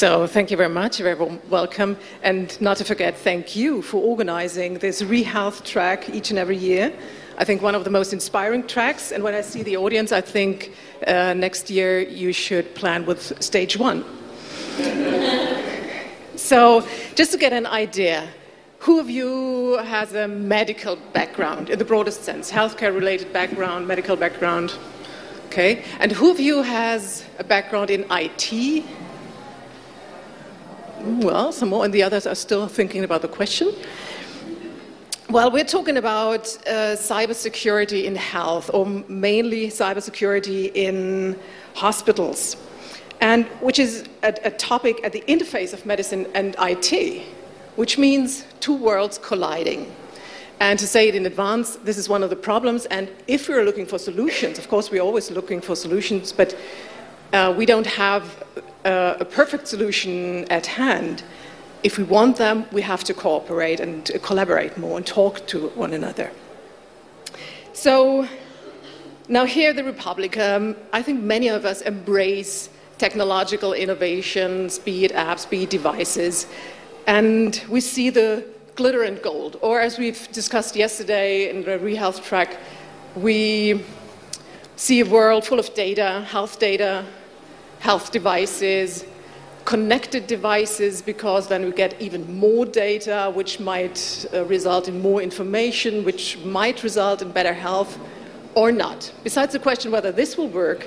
So thank you very much, very welcome, and not to forget, thank you for organizing this ReHealth track each and every year. I think one of the most inspiring tracks, and when I see the audience, I think uh, next year you should plan with stage one. so, just to get an idea, who of you has a medical background in the broadest sense, healthcare related background, medical background? Okay, and who of you has a background in IT? Well, some more, and the others are still thinking about the question. Well, we're talking about uh, cybersecurity in health, or mainly cybersecurity in hospitals, and which is a, a topic at the interface of medicine and IT, which means two worlds colliding. And to say it in advance, this is one of the problems. And if we're looking for solutions, of course, we're always looking for solutions, but uh, we don't have uh, a perfect solution at hand. If we want them, we have to cooperate and collaborate more and talk to one another. So now here, the Republic, um, I think many of us embrace technological innovations, be it apps, be it devices, and we see the glitter and gold. Or as we've discussed yesterday in the ReHealth track, we see a world full of data, health data, health devices, connected devices, because then we get even more data, which might uh, result in more information, which might result in better health or not. Besides the question whether this will work,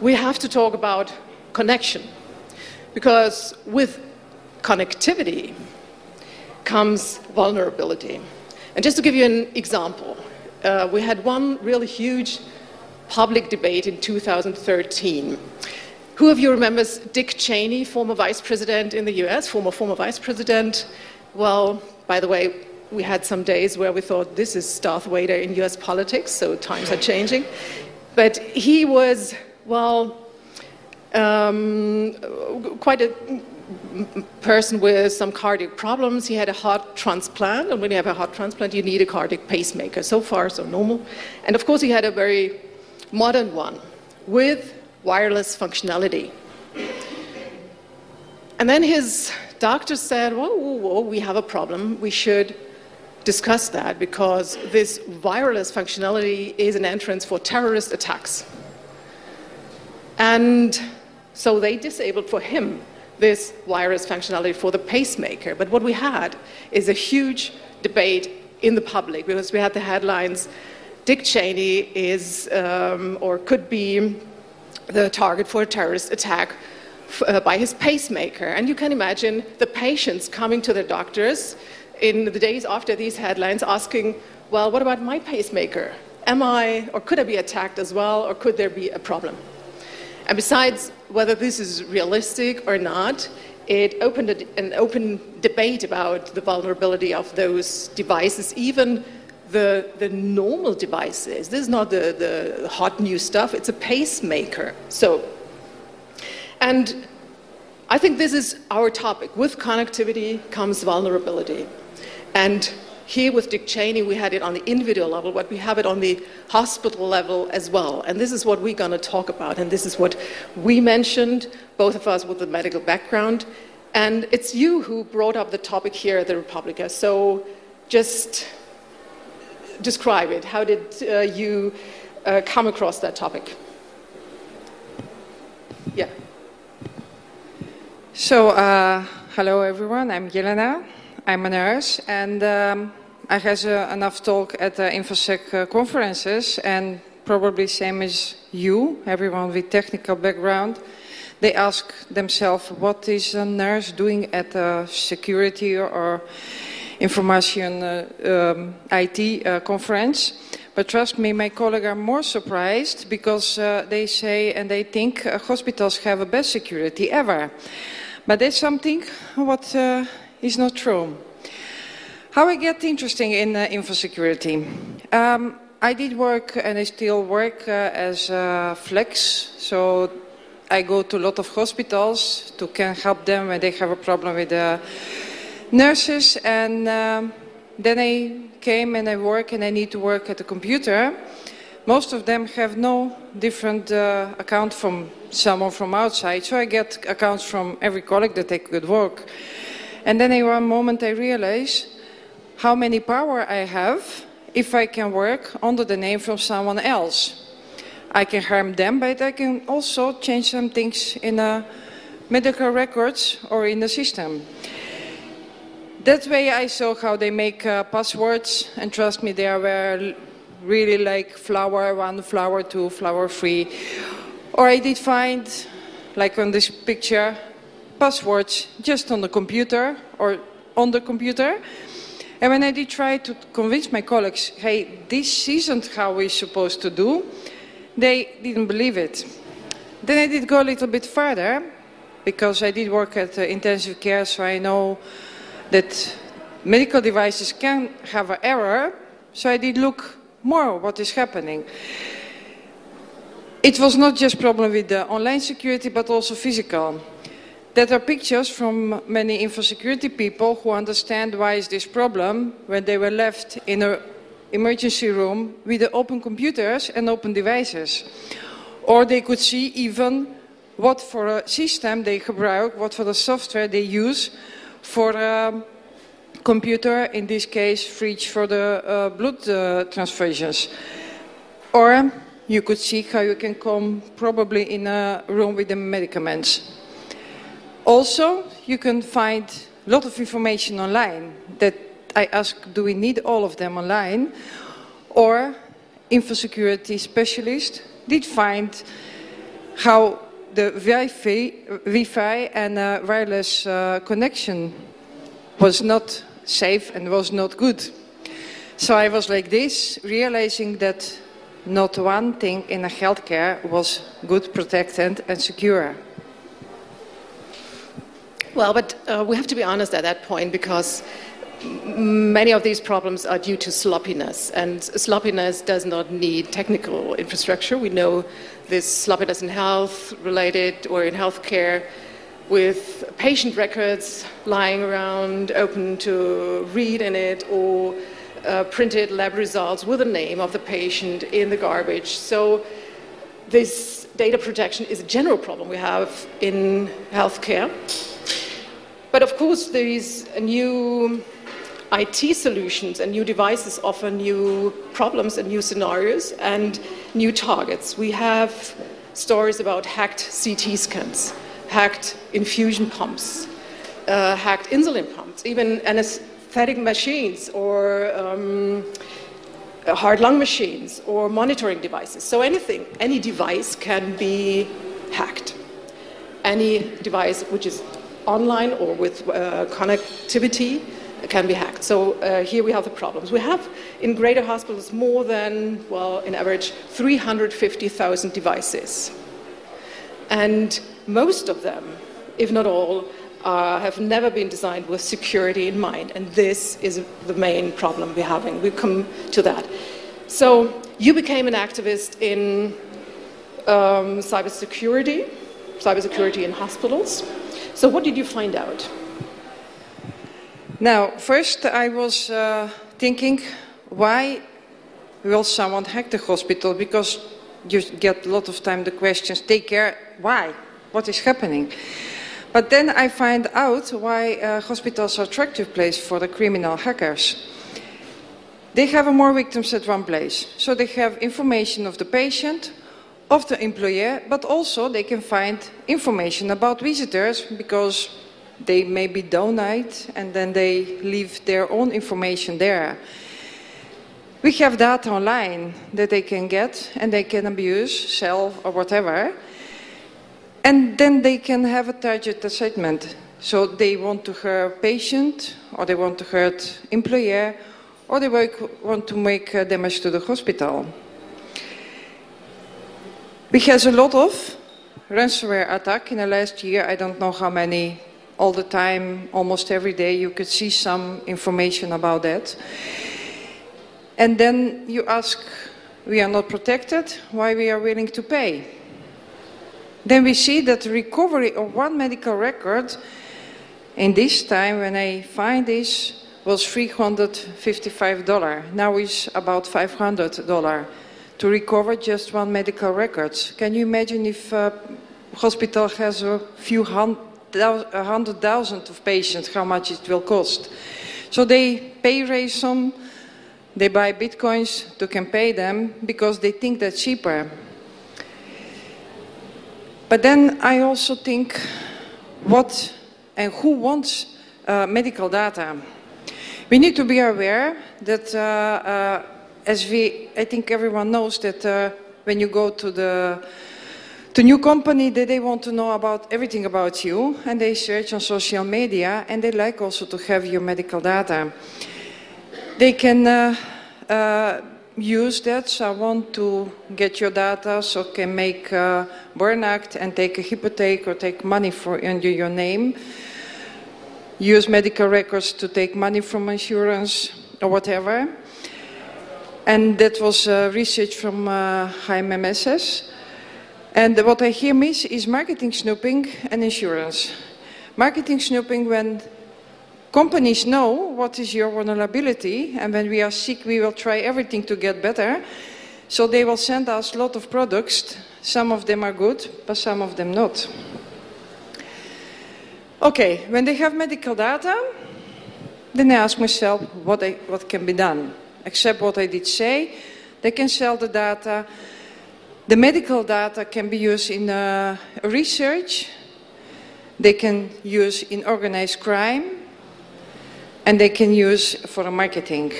we have to talk about connection. Because with connectivity comes vulnerability. And just to give you an example, uh, we had one really huge public debate in 2013 who of you remembers Dick Cheney, former vice president in the US, former former vice president? Well, by the way, we had some days where we thought this is Darth Vader in US politics, so times are changing. But he was, well, um, quite a person with some cardiac problems. He had a heart transplant, and when you have a heart transplant, you need a cardiac pacemaker. So far, so normal. And of course, he had a very modern one with wireless functionality. And then his doctor said, whoa, whoa, whoa, we have a problem. We should discuss that because this wireless functionality is an entrance for terrorist attacks. And so they disabled for him this wireless functionality for the pacemaker. But what we had is a huge debate in the public because we had the headlines Dick Cheney is um, or could be the target for a terrorist attack uh, by his pacemaker. And you can imagine the patients coming to their doctors in the days after these headlines asking, well, what about my pacemaker? Am I, or could I be attacked as well, or could there be a problem? And besides whether this is realistic or not, it opened an open debate about the vulnerability of those devices, even the, the normal devices. This is not the, the hot new stuff, it's a pacemaker. So, and I think this is our topic. With connectivity comes vulnerability. And here with Dick Cheney, we had it on the individual level, but we have it on the hospital level as well. And this is what we're going to talk about. And this is what we mentioned, both of us with a medical background. And it's you who brought up the topic here at the Republica. So just describe it. How did uh, you uh, come across that topic? Yeah. So, uh, hello everyone. I'm Jelena. I'm a nurse, and um, I uh, enough talk at the InfoSec conferences, and probably same as you, everyone with technical background. They ask themselves, what is a nurse doing at a security or information uh, um, IT uh, conference. But trust me, my colleagues are more surprised because uh, they say and they think hospitals have the best security ever. But that's something what is not true. How I get interesting in uh, info security? Um, I did work and I still work uh, as a flex, so I go to a lot of hospitals to can help them when they have a problem with the nurses, and um, then I came and I work and I need to work at the computer. most of them have no different uh, account from someone from outside. So I get accounts from every colleague that they could work. And then in one moment I realize how many power I have if I can work under the name from someone else. I can harm them, but I can also change some things in a medical records or in the system. That way I saw how they make uh, passwords, and trust me, they were really like flower one, flower two, flower three. Or I did find, like on this picture, passwords just on the computer or on the computer. And when I did try to convince my colleagues, hey, this isn't how we're supposed to do, they didn't believe it. Then I did go a little bit further because I did work at uh, intensive care, so I know that medical devices can have an error. So I did look more what is happening. It was not just problem with the online security, but also physical. There are pictures from many infosecurity people who understand why is this problem when they were left in an emergency room with the open computers and open devices. Or they could see even what for a system they gebruik, what for the software they use for a computer, in this case, fridge for the uh, blood transfusions. Or you could see how you can come probably in a room with the medicaments. Also, you can find a lot of information online that I ask, do we need all of them online? Or infosecurity specialist did find how the Wi-Fi, Wi-Fi and uh, wireless uh, connection was not safe and was not good. So I was like this, realizing that not one thing in a healthcare was good, protected and secure. Well, but uh, we have to be honest at that point because many of these problems are due to sloppiness, and sloppiness does not need technical infrastructure. We know this sloppiness in health related or in healthcare with patient records lying around open to read in it or uh, printed lab results with the name of the patient in the garbage. So this data protection is a general problem we have in healthcare. But of course, these new IT solutions and new devices offer new problems and new scenarios and new targets. We have stories about hacked CT scans, hacked infusion pumps, uh, hacked insulin pumps, even anesthetic machines or um, heart lung machines or monitoring devices. So anything, any device can be hacked. Any device which is online or with uh, connectivity can be hacked. So uh, here we have the problems. We have in greater hospitals more than, well, in average, 350,000 devices. And most of them, if not all, uh, have never been designed with security in mind. And this is the main problem we're having. We'll come to that. So you became an activist in um, cybersecurity, cybersecurity in hospitals. So what did you find out? Now, first I was uh, thinking, why will someone hack the hospital? Because you get a lot of time the questions, take care, why? What is happening? But then I find out why uh, hospitals are attractive place for the criminal hackers. They have more victims at one place. So they have information of the patient, of the employer, but also they can find information about visitors because they maybe donate and then they leave their own information there. We have data online that they can get and they can abuse, sell, or whatever. And then they can have a target assessment. So they want to hurt patient, or they want to hurt employer, or they want to make uh, damage to the hospital. We had a lot of ransomware attack in the last year. I don't know how many. All the time, almost every day, you could see some information about that. And then you ask, we are not protected, why we are willing to pay? Then we see that recovery of one medical record in this time when I find this was $355. Now it's about $500. to recover just one medical records. Can you imagine if a hospital has a few hundred thousand of patients, how much it will cost? So they pay ransom, they buy bitcoins to can pay them because they think that's cheaper. But then I also think what and who wants uh, medical data? We need to be aware that, uh, uh, as we, I think everyone knows that when you go to the to new company that they want to know about everything about you and they search on social media and they like also to have your medical data. They can uh, uh, use that. So I want to get your data so can make a burn act and take a hypothec or take money for under your name. Use medical records to take money from insurance or whatever. And that was uh, research from uh, HIMSS. And what I hear miss is marketing snooping and insurance. Marketing snooping when Companies know what is your vulnerability, and when we are sick, we will try everything to get better. So they will send us a lot of products. Some of them are good, but some of them not. Okay, when they have medical data, then I ask myself what, I, what can be done. Except what I did say, they can sell the data. The medical data can be used in uh, research. They can use in organized crime and they can use for marketing.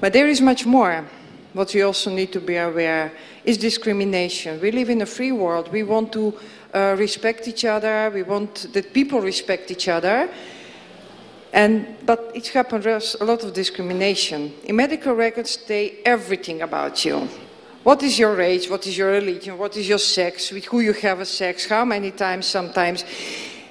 But there is much more. What we also need to be aware is discrimination. We live in a free world. We want to uh, respect each other. We want that people respect each other. And, but it happens a lot of discrimination. In medical records, they everything about you. What is your age? What is your religion? What is your sex? With who you have a sex? How many times? Sometimes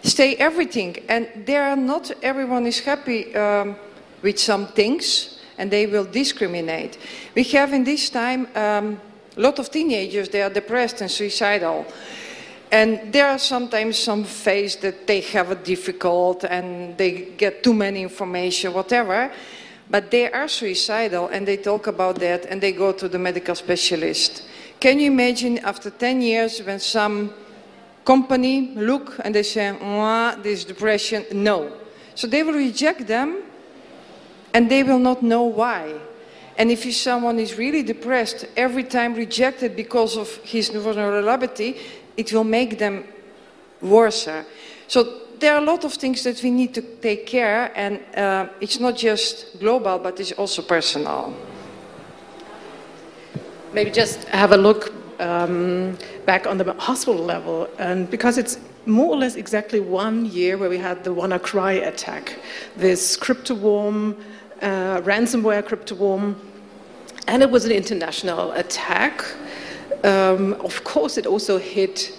stay everything. And there are not everyone is happy um, with some things, and they will discriminate. We have in this time um, a lot of teenagers. They are depressed and suicidal. And there are sometimes some phase that they have a difficult and they get too many information, whatever. But they are suicidal and they talk about that and they go to the medical specialist. Can you imagine after 10 years when some company look and they say, this depression, no. So they will reject them and they will not know why. And if someone is really depressed, every time rejected because of his vulnerability, it will make them worse. So there are a lot of things that we need to take care, and uh, it's not just global, but it's also personal. Maybe just have a look um, back on the hospital level, and because it's more or less exactly one year where we had the WannaCry attack, this cryptoworm, uh, ransomware cryptoworm, and it was an international attack. Um, of course, it also hit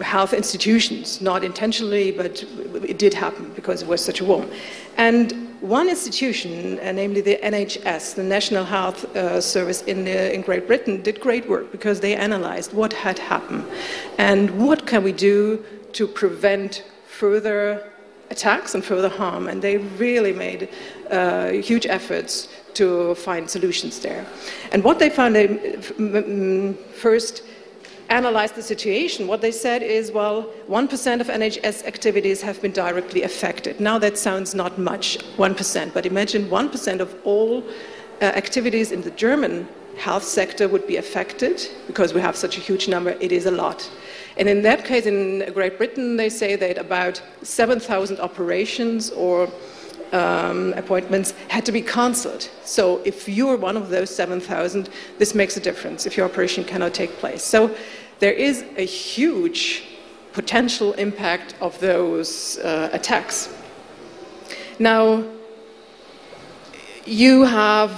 health institutions, not intentionally, but it did happen because it was such a worm. And one institution, uh, namely the NHS, the National Health uh, Service in, uh, in Great Britain, did great work because they analyzed what had happened and what can we do to prevent further attacks and further harm. And they really made uh, huge efforts to find solutions there. And what they found, they first analyzed the situation, what they said is, well, 1% of NHS activities have been directly affected. Now that sounds not much, 1%, but imagine 1% of all uh, activities in the German health sector would be affected because we have such a huge number, it is a lot. And in that case, in Great Britain, they say that about 7,000 operations or um, appointments had to be cancelled. So if you're one of those 7,000, this makes a difference if your operation cannot take place. So there is a huge potential impact of those uh, attacks. Now, you have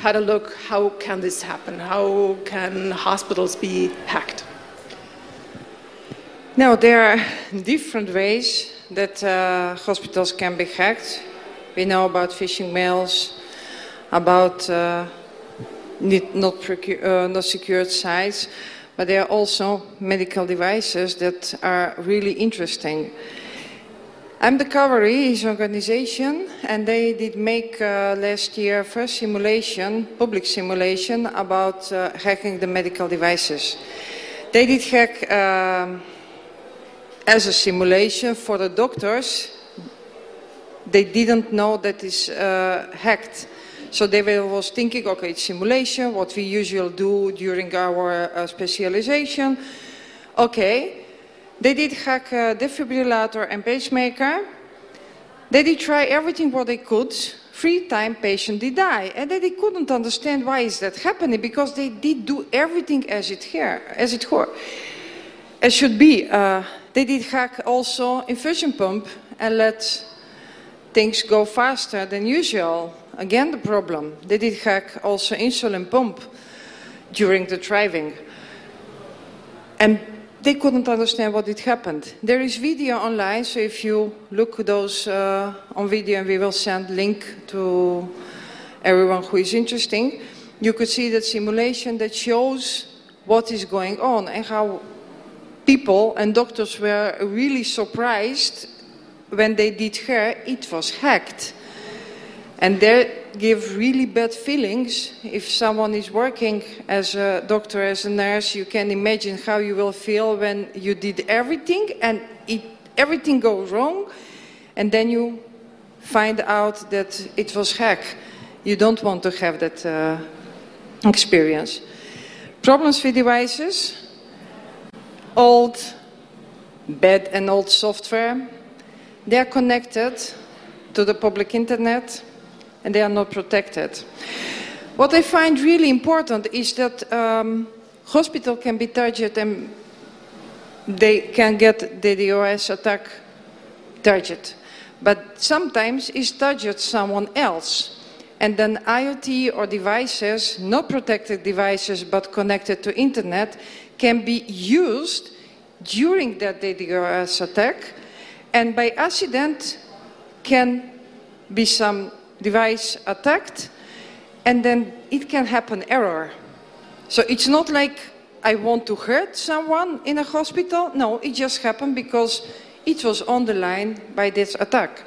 had a look, how can this happen? How can hospitals be hacked? Now, there are different ways that uh, hospitals can be hacked. We know about phishing mails, about uh, not, uh, not secured sites, but there are also medical devices that are really interesting. I'm the cavalry is an organization, and they did make uh, last year first simulation, public simulation about uh, hacking the medical devices. They did hack um, as a simulation for the doctors. They didn't know that is uh, hacked. So they were, was thinking, okay, it's simulation, what we usually do during our uh, specialization. Okay, they did hack a defibrillator and pacemaker. They did try everything what they could. Three time patient did die. And they couldn't understand why is that happening because they did do everything as it here, as it were. As should be. Uh, they did hack also infusion pump and let things go faster than usual. Again, the problem. They did hack also insulin pump during the driving. And they couldn't understand what had happened. There is video online, so if you look those uh, on video, and we will send link to everyone who is interesting, you could see that simulation that shows what is going on and how people and doctors were really surprised when they did hear it was hacked. And that give really bad feelings. If someone is working as a doctor, as a nurse, you can imagine how you will feel when you did everything and it, everything goes wrong, and then you find out that it was hacked. You don't want to have that uh, experience. Problems with devices, old, bad and old software. They are connected to the public internet and they are not protected. What I find really important is that um, hospital can be targeted and they can get the DOS attack targeted. But sometimes it's targeted someone else. And then IoT or devices, not protected devices but connected to internet, can be used during that DDoS attack and by accident can be some device attacked, and then it can happen error. So it's not like I want to hurt someone in a hospital. No, it just happened because it was on the line by this attack.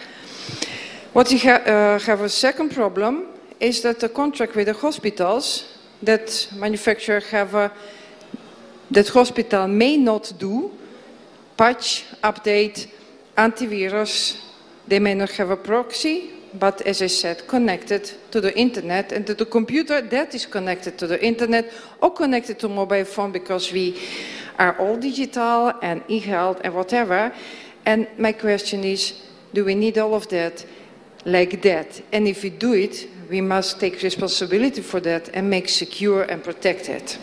What we ha uh, have a second problem is that the contract with the hospitals that manufacturer have a, that hospital may not do patch, update, antivirus. They may not have a proxy but as I said, connected to the internet and to the computer that is connected to the internet or connected to mobile phone because we are all digital and e-health and whatever. And my question is, do we need all of that like that? And if we do it, we must take responsibility for that and make secure and protect it.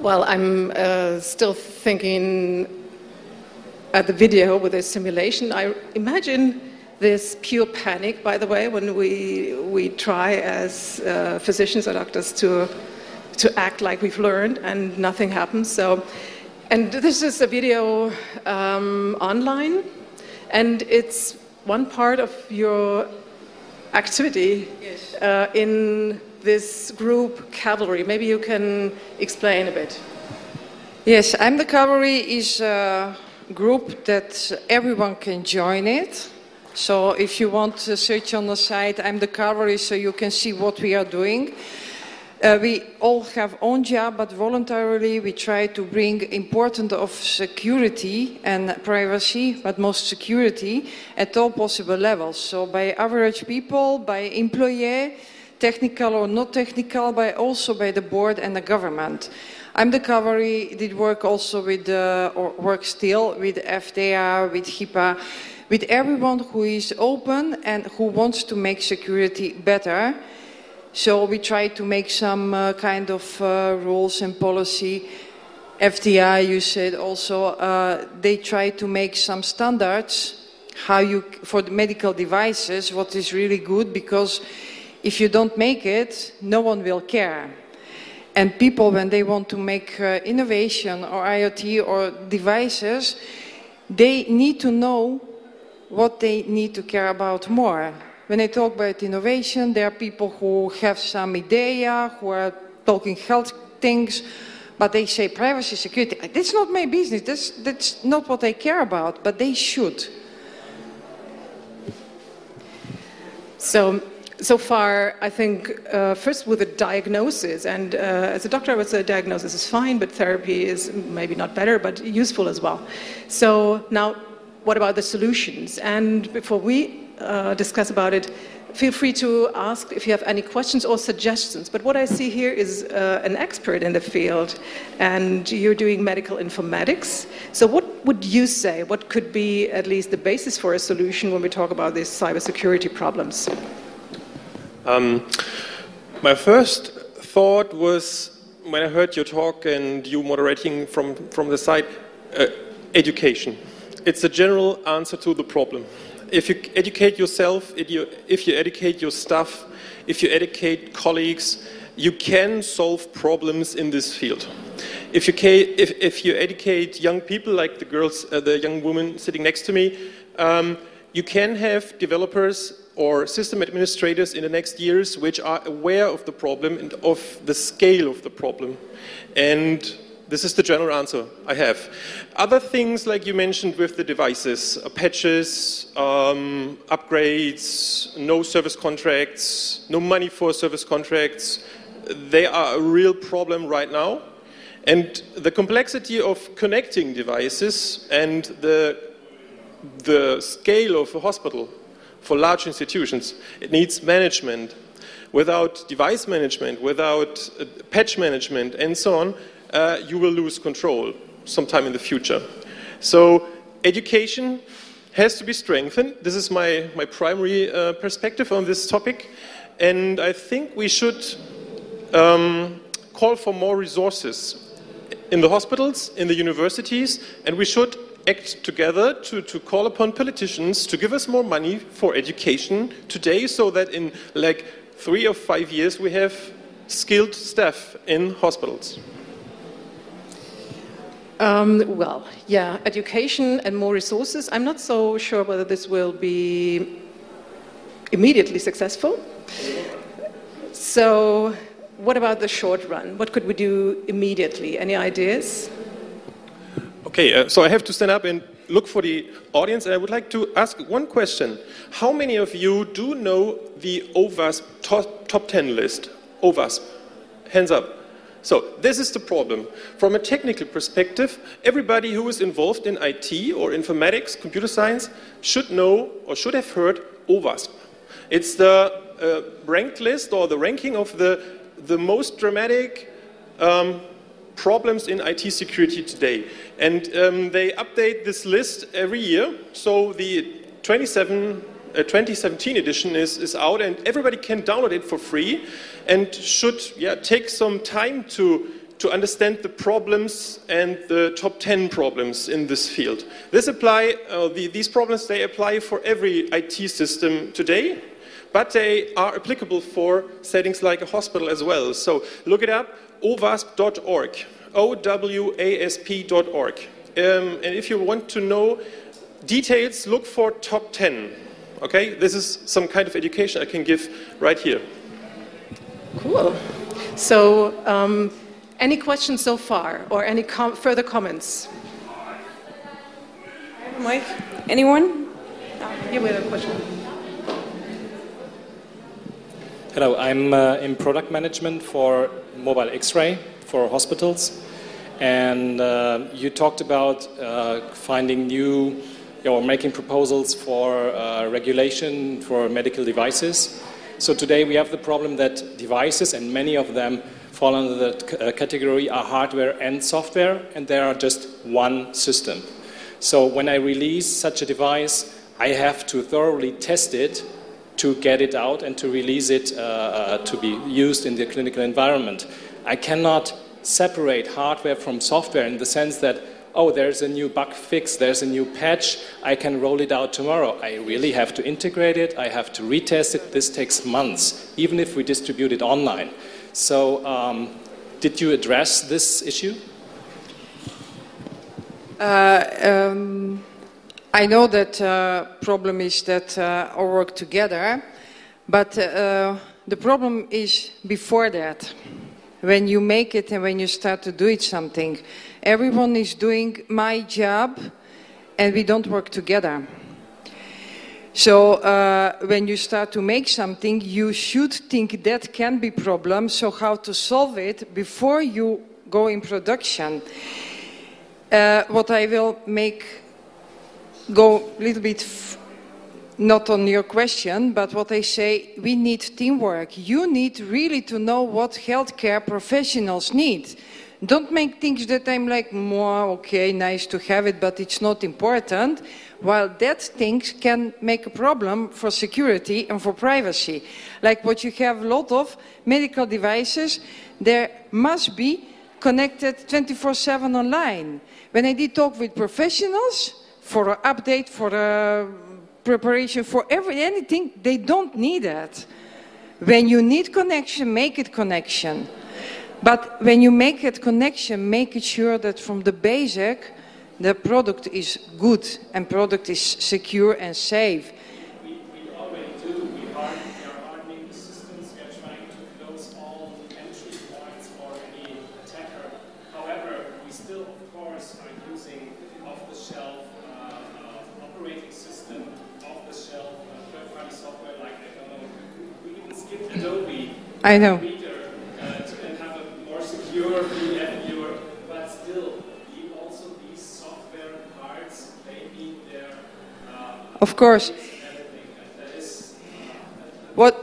Well, I'm uh, still thinking at the video with this simulation, I imagine this pure panic, by the way, when we, we try as uh, physicians or doctors to, to act like we've learned and nothing happens. So, and this is a video um, online, and it's one part of your activity yes. uh, in this group cavalry. Maybe you can explain a bit. Yes, I'm the cavalry is. a group that everyone can join it. So if you want to search on the site, I'm the cavalry so you can see what we are doing. Uh, we all have own job, but voluntarily we try to bring important of security and privacy, but most security at all possible levels. So by average people, by employee, technical or not technical, but also by the board and the government. I'm the cavalry, did work also with, uh, or work still with FDA, with HIPAA, with everyone who is open and who wants to make security better. So we try to make some uh, kind of uh, rules and policy. FDI, you said also, uh, they try to make some standards how you, for the medical devices, what is really good, because if you don't make it, no one will care. And people, when they want to make uh, innovation or IoT or devices, they need to know what they need to care about more. When I talk about innovation, there are people who have some idea, who are talking health things, but they say privacy security. That's not my business. That's, that's not what I care about, but they should. So, so far, I think uh, first with the diagnosis, and uh, as a doctor, I would say diagnosis is fine, but therapy is maybe not better, but useful as well. So now, what about the solutions? And before we uh, discuss about it, feel free to ask if you have any questions or suggestions. But what I see here is uh, an expert in the field, and you're doing medical informatics. So, what would you say? What could be at least the basis for a solution when we talk about these cybersecurity problems? Um, my first thought was when I heard your talk and you moderating from, from the side uh, education. It's a general answer to the problem if you educate yourself, if you, if you educate your staff, if you educate colleagues, you can solve problems in this field. If you, if, if you educate young people, like the girls, uh, the young woman sitting next to me, um, you can have developers or system administrators in the next years which are aware of the problem and of the scale of the problem. And this is the general answer I have. Other things, like you mentioned with the devices, uh, patches, um, upgrades, no service contracts, no money for service contracts, they are a real problem right now. And the complexity of connecting devices and the, the scale of a hospital for large institutions, it needs management. Without device management, without uh, patch management, and so on, uh, you will lose control sometime in the future. So education has to be strengthened. This is my, my primary uh, perspective on this topic. And I think we should um, call for more resources in the hospitals, in the universities, and we should act together to, to call upon politicians to give us more money for education today so that in like three or five years we have skilled staff in hospitals. Um, well, yeah, education and more resources. I'm not so sure whether this will be immediately successful. So, what about the short run? What could we do immediately? Any ideas? Okay, uh, so I have to stand up and look for the audience, and I would like to ask one question. How many of you do know the OWASP top, top 10 list? OWASP. Hands up. So this is the problem. From a technical perspective, everybody who is involved in IT or informatics, computer science, should know or should have heard OWASP. It's the uh, ranked list or the ranking of the, the most dramatic um, problems in IT security today. And um, they update this list every year. So the 27 uh, 2017 edition is, is out, and everybody can download it for free and should yeah, take some time to, to understand the problems and the top 10 problems in this field. This apply, uh, the, these problems, they apply for every IT system today, but they are applicable for settings like a hospital as well. So look it up, owasp.org, O-W-A-S-P.org. Um, and if you want to know details, look for top 10. Okay, this is some kind of education I can give right here. Cool. So, um, any questions so far, or any com further comments? Mike, anyone? Here we have a question. Hello, I'm uh, in product management for mobile X-ray for hospitals, and uh, you talked about uh, finding new or making proposals for uh, regulation for medical devices. So today we have the problem that devices, and many of them fall under the uh, category are hardware and software, and there are just one system. So when I release such a device, I have to thoroughly test it to get it out and to release it uh, uh, to be used in the clinical environment. I cannot separate hardware from software in the sense that oh, there's a new bug fix, there's a new patch, I can roll it out tomorrow. I really have to integrate it, I have to retest it. This takes months, even if we distribute it online. So, um, did you address this issue? Uh, um, I know that uh, problem is that uh, all work together, but uh, the problem is before that. when you make it and when you start to do it something. Everyone is doing my job and we don't work together. So uh, when you start to make something, you should think that can be problem. So how to solve it before you go in production? Uh, what I will make go a little bit not on your question, but what I say, we need teamwork. You need really to know what healthcare professionals need. Don't make things that I'm like, more okay, nice to have it, but it's not important. While that things can make a problem for security and for privacy. Like what you have a lot of medical devices, there must be connected 24-7 online. When I did talk with professionals for an update, for a preparation, for every, anything, they don't need that. When you need connection, make it connection. But when you make it connection, make it sure that from the basic, the product is good and product is secure and safe. We, we already do. We are, we are hardening the systems. We are trying to close all entry points for any attacker. However, we still, of course, are using off-the-shelf uh, operating system, off-the-shelf uh, third-party software like, I don't know, we even skip Adobe. I know. Of course. What,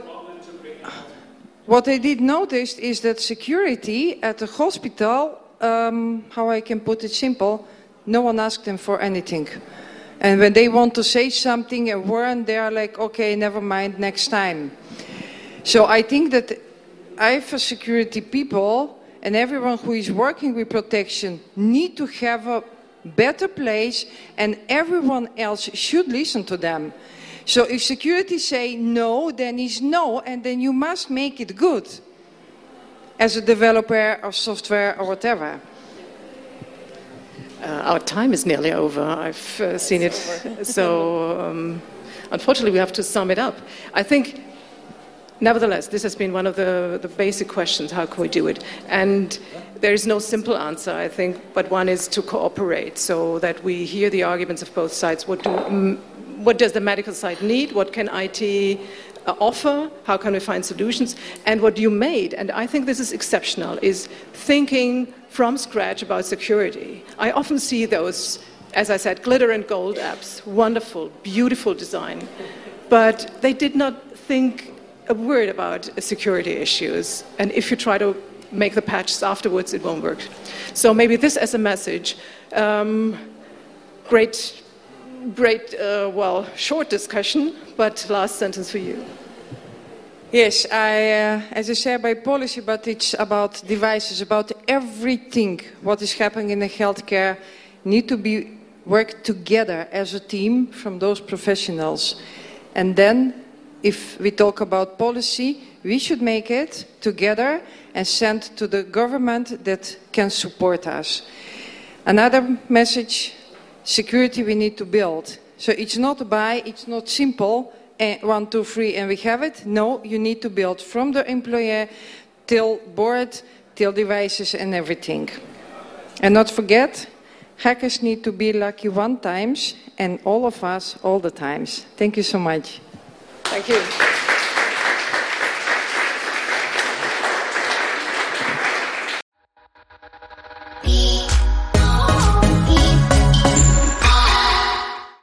what I did notice is that security at the hospital, um, how I can put it simple, no one asked them for anything. And when they want to say something and warn, they are like, okay, never mind, next time. So I think that I, for security people, and everyone who is working with protection need to have a better place and everyone else should listen to them. So if security say no, then it's no and then you must make it good as a developer of software or whatever. Uh, our time is nearly over. I've uh, seen it. So, um, unfortunately, we have to sum it up. I think, nevertheless, this has been one of the, the basic questions how can we do it? And there is no simple answer, I think, but one is to cooperate so that we hear the arguments of both sides. What, do, what does the medical side need? What can IT uh, offer? How can we find solutions? And what you made, and I think this is exceptional, is thinking from scratch about security. I often see those, as I said, glitter and gold apps, wonderful, beautiful design, but they did not think a word about security issues. And if you try to make the patches afterwards, it won't work. So maybe this as a message. Um, great, great, uh, well, short discussion, but last sentence for you. Yes, I, uh, as I said, by policy, but it's about devices, about everything what is happening in the healthcare need to be worked together as a team from those professionals. And then, if we talk about policy, we should make it together and send to the government that can support us. Another message, security we need to build. So it's not a buy, it's not simple, and eh, one, two, three, and we have it. No, you need to build from the employer till board, till devices and everything. And not forget, hackers need to be lucky one times, and all of us all the times. Thank you so much. Thank you.